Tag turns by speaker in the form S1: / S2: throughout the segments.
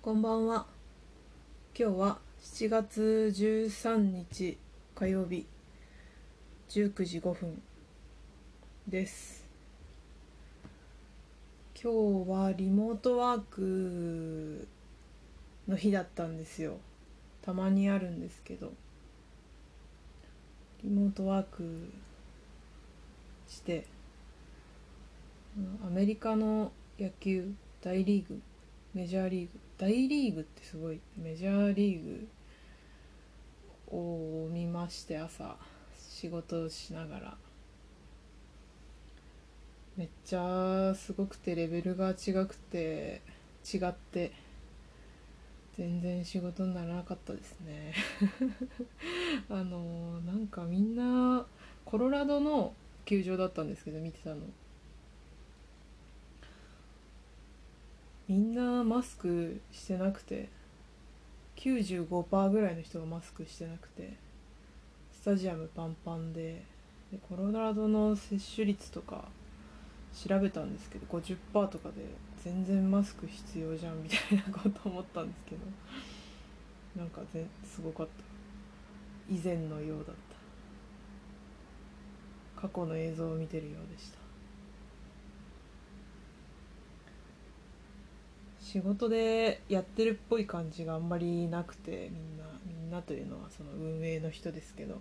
S1: こんばんは。今日は7月13日火曜日19時5分です。今日はリモートワークの日だったんですよ。たまにあるんですけど。リモートワークして、アメリカの野球大リーグメジャーリーグ大リーグってすごいメジャーリーグを見まして朝仕事しながら。めっちゃすごくてレベルが違くて違って全然仕事にならなかったですね。あのなんかみんなコロラドの球場だったんですけど見てたの。みんなマスクしてなくて95%ぐらいの人がマスクしてなくてスタジアムパンパンででコロラドの接種率とか調べたんですけど50%とかで全然マスク必要じゃんみたいなこと思ったんですけどなんかぜすごかった。以前のようだった。過去の映像を見てるようでした。仕事でやってるっぽい感じがあんまりなくてみんなみんなというのはその運営の人ですけど。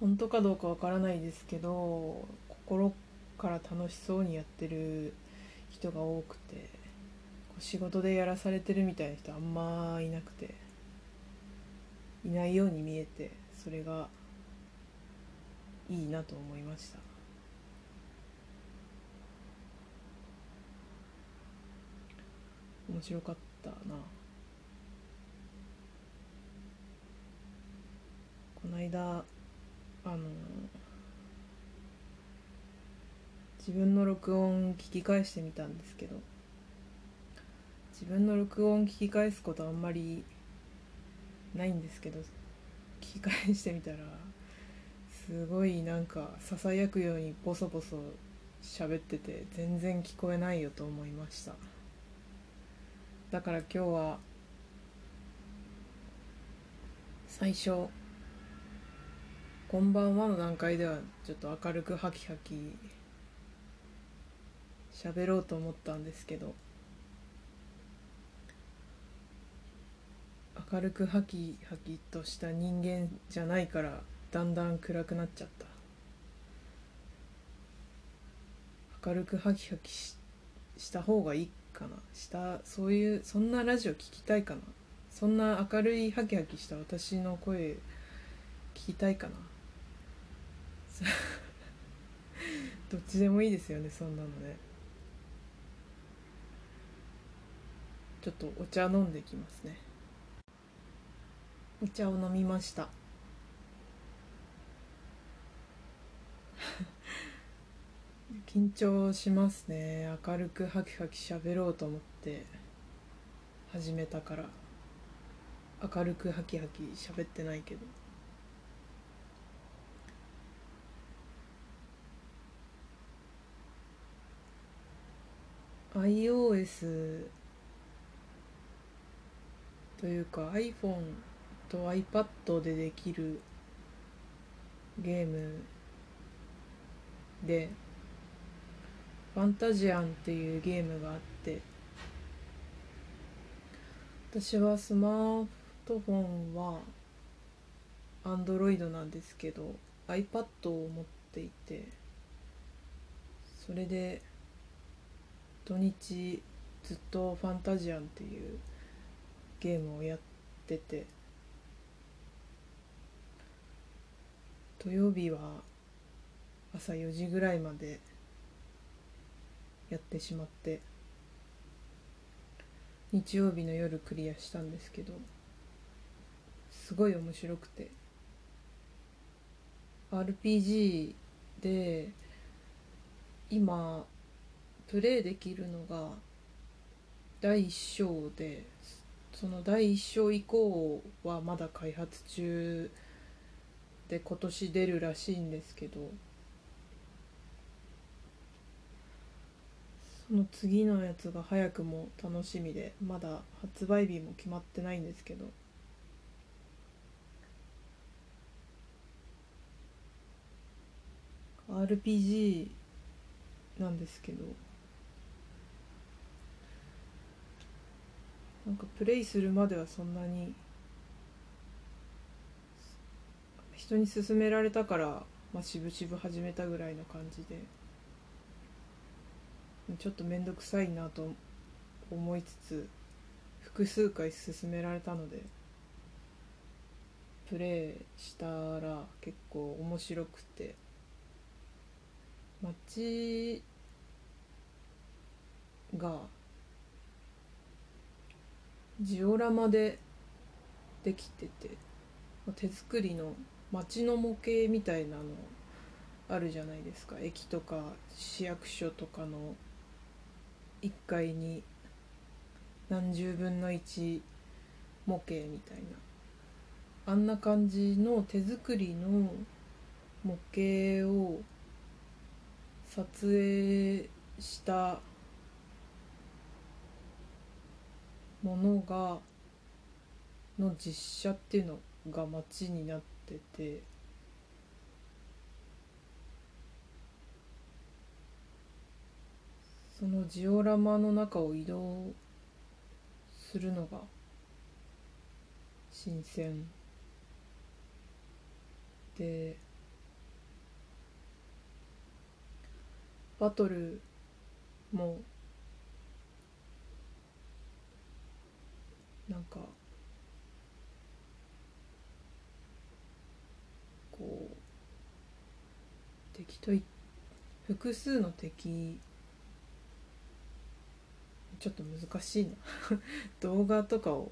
S1: 本当かどうかわからないですけど心から楽しそうにやってる人が多くて仕事でやらされてるみたいな人あんまいなくていないように見えてそれがいいなと思いました。面白かったな。この間あの自分の録音聞き返してみたんですけど自分の録音聞き返すことあんまりないんですけど聞き返してみたらすごいなんかささやくようにボソボソ喋ってて全然聞こえないよと思いました。だから今日は最初「こんばんは」の段階ではちょっと明るくハキハキ喋ろうと思ったんですけど明るくハキハキとした人間じゃないからだんだん暗くなっちゃった。明るくハキハキしした方がいい。かな。したそういうそんなラジオ聞きたいかな。そんな明るいハキハキした私の声聞きたいかな。どっちでもいいですよねそんなのね。ちょっとお茶飲んできますね。お茶を飲みました。緊張しますね。明るくハキハキ喋ろうと思って始めたから。明るくハキハキ喋ってないけど。iOS というか iPhone と iPad でできるゲームでファンタジアンっていうゲームがあって私はスマートフォンは Android なんですけど iPad を持っていてそれで土日ずっとファンタジアンっていうゲームをやってて土曜日は朝4時ぐらいまでやってしまって日曜日の夜クリアしたんですけどすごい面白くて RPG で今プレイできるのが第1章でその第1章以降はまだ開発中で今年出るらしいんですけどそその次のやつが早くも楽しみでまだ発売日も決まってないんですけど。RPG なんですけど。なんかプレイするまではそんなに人に勧められたから、まあ、渋々始めたぐらいの感じで。ちょっと面倒くさいなと思いつつ複数回勧められたのでプレイしたら結構面白くて街がジオラマでできてて手作りの街の模型みたいなのあるじゃないですか。駅とか市役所とかの1階に何十分の1模型みたいなあんな感じの手作りの模型を撮影したものがの実写っていうのが街になっててそのジオラマの中を移動するのが新鮮でバトルもなんかこう敵とい複数の敵ちょっと難しいな。動画とかを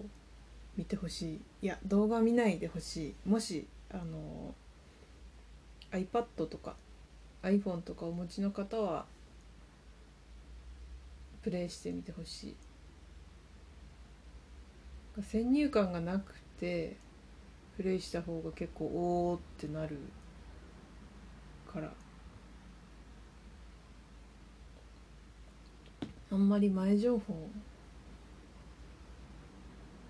S1: 見てほしい。いや動画見ないでほしい。もしあの iPad とか iPhone とかお持ちの方はプレイしてみてほしい。先入観がなくてプレイした方が結構おおってなるから。あんまり前情報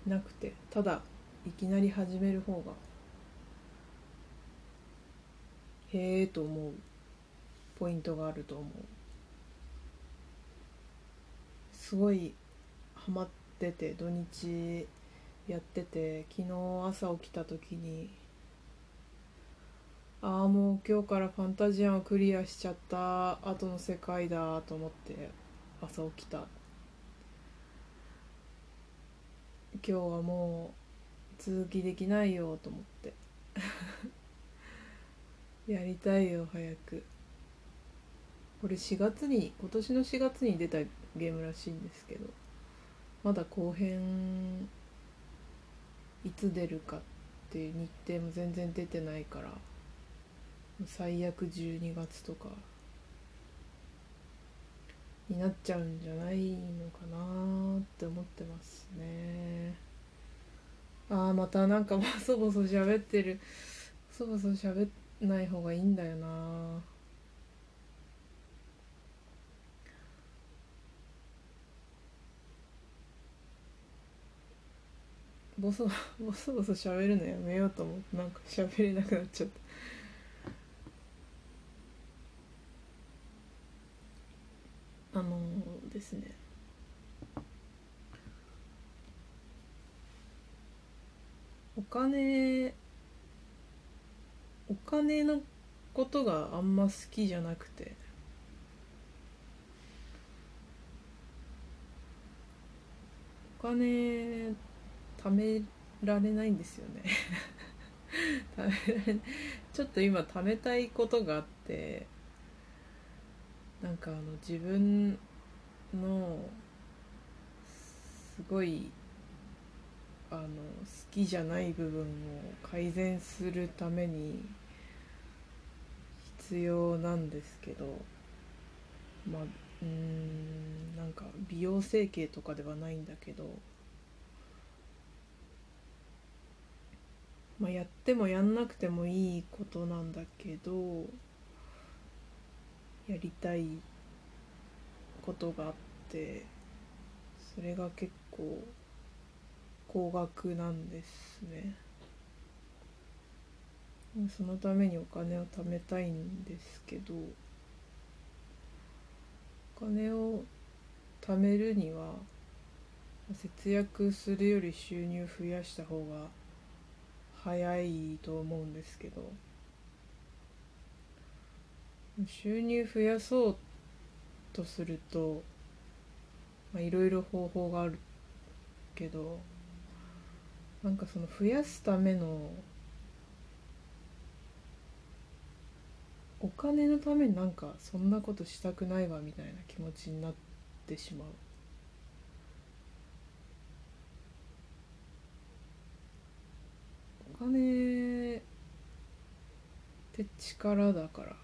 S1: なくてただいきなり始める方がへえと思うポイントがあると思う。すごいハマってて土日やってて昨日朝起きた時にああもう今日からファンタジアンをクリアしちゃった後の世界だと思って。朝起きた。今日はもう続きできないよと思って。やりたいよ早く。これ4月に今年の4月に出たゲームらしいんですけどまだ後編いつ出るかっていう日程も全然出てないから最悪12月とかになっちゃうんじゃないのかなって思ってますね。あーまたなんかボソボソ喋ってる。ボソボソ喋んない方がいいんだよな。ボソ ボソボソ喋るのやめようと思ってなんか喋れなくなっちゃったあのー、ですね。お金お金のことがあんま好きじゃなくて。お金貯められないんですよね。ちょっと今貯めたいことがあって。なんかあの自分のすごいあの好きじゃない部分を改善するために必要なんですけどまあうんなんか美容整形とかではないんだけどまあ、やってもやんなくてもいいことなんだけどやりたいことがあってそれが結構高額なんですね。そのためにお金を貯めたいんですけどお金を貯めるには節約するより収入増やした方が早いと思うんですけど収入増やそうとするとまあいろいろ方法があるけどなんかその増やすためのお金のためになんかそんなことしたくないわみたいな気持ちになってしまう。お金って力だから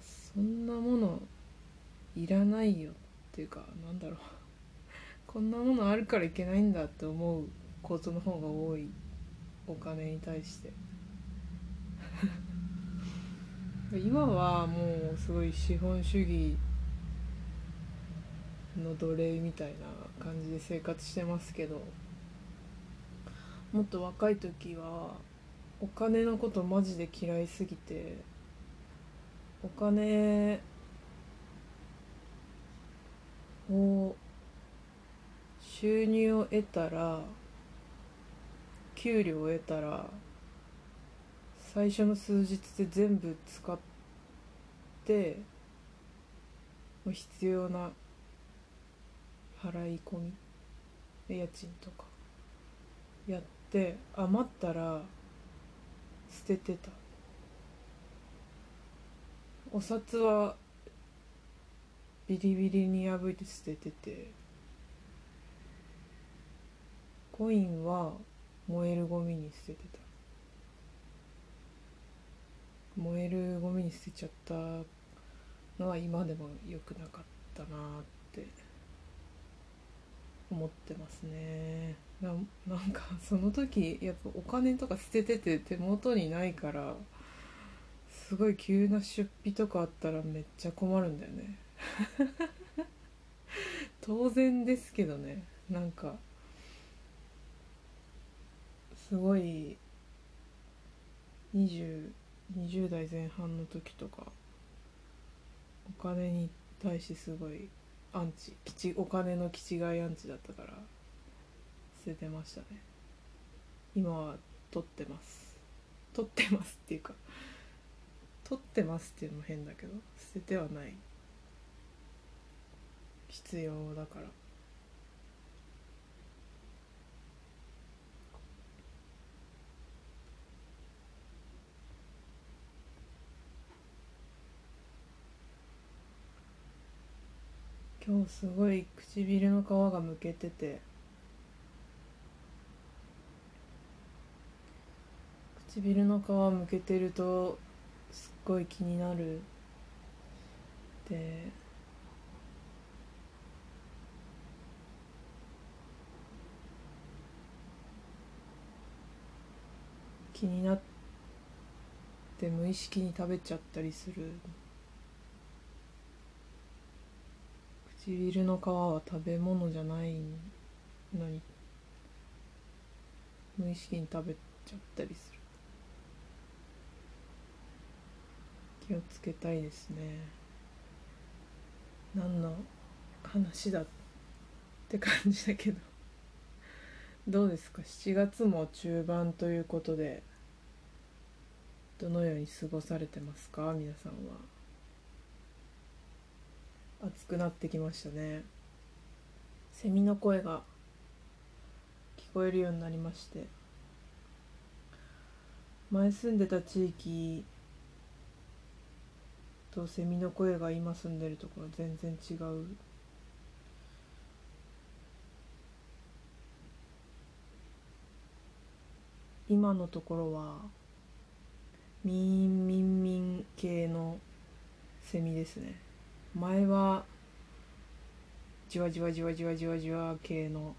S1: そんなものいらないよっていうかなんだろう。こんなものあるからいけないんだって思うことの方が多い。お金に対して。今はもうすごい資本主義の奴隷みたいな感じで生活してますけどもっと若い時はお金のことマジで嫌いすぎてお金を収入を得たら給料を得たら最初の数日で全部使って必要な払い込み家賃とかやって余ったら捨ててた。お札はビリビリに破いて捨ててて。コインは燃えるゴミに捨ててた。燃えるゴミに捨てちゃったのは今でも良くなかったなって。思ってますね。ななんかその時やっぱお金とか捨ててて手元にないからすごい急な出費とかあったらめっちゃ困るんだよね。当然ですけどね。なんかすごい 20, 20代前半の時とかお金に対してすごいアンチお金の気違いアンチだったから捨ててましたね。今は取ってます。取ってますっていうか取ってますっていうのも変だけど捨ててはない。必要だから。今日すごい唇の皮がむけてて。唇の皮むけてるとすっごい気になる。で気になって無意識に食べちゃったりする。唇の皮は食べ物じゃないのに無意識に食べちゃったりする。気をつけたいですね。何の話だって感じだけど。どうですか？7月も中盤ということでどのように過ごされてますか？皆さんは。暑くなってきましたね。セミの声が聞こえるようになりまして。前住んでた地域とセミの声が今住んでるところ全然違う今のところはミンミンミン系のセミですね。前はじわじわじわじわじわじわ系の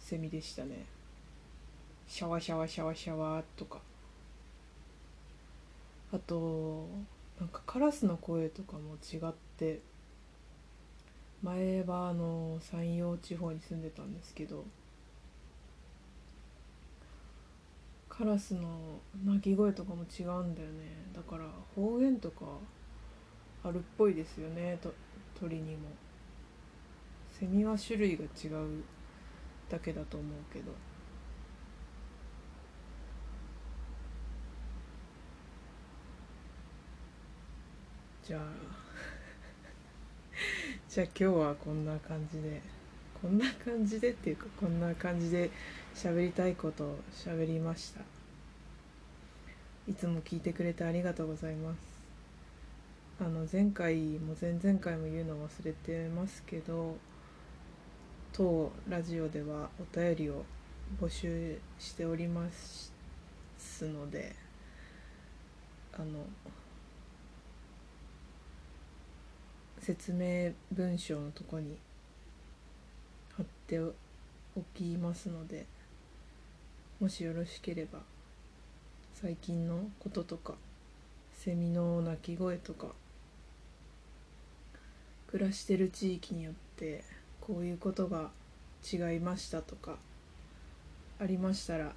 S1: セミでしたね。シャワシャワシャワシャワとか。あとなんかカラスの声とかも違って前はあの山陽地方に住んでたんですけどカラスの鳴き声とかも違うんだよね。だから方言とかあるっぽいですよね。と鳥にも。セミは種類が違うだけだと思うけど。じゃあ じゃあ今日はこんな感じで。こんな感じでっていうかこんな感じで喋りたいことを喋りました。いつも聞いてくれてありがとうございます。あの前回も前々回も言うの忘れてますけど当ラジオではお便りを募集しておりますのであの説明文章のとこにておきますのでもしよろしければ最近のこととかセミの鳴き声とか暮らしてる地域によってこういうことが違いましたとかありましたら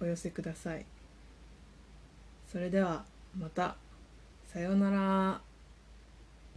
S1: お寄せください。それではまた。さようなら。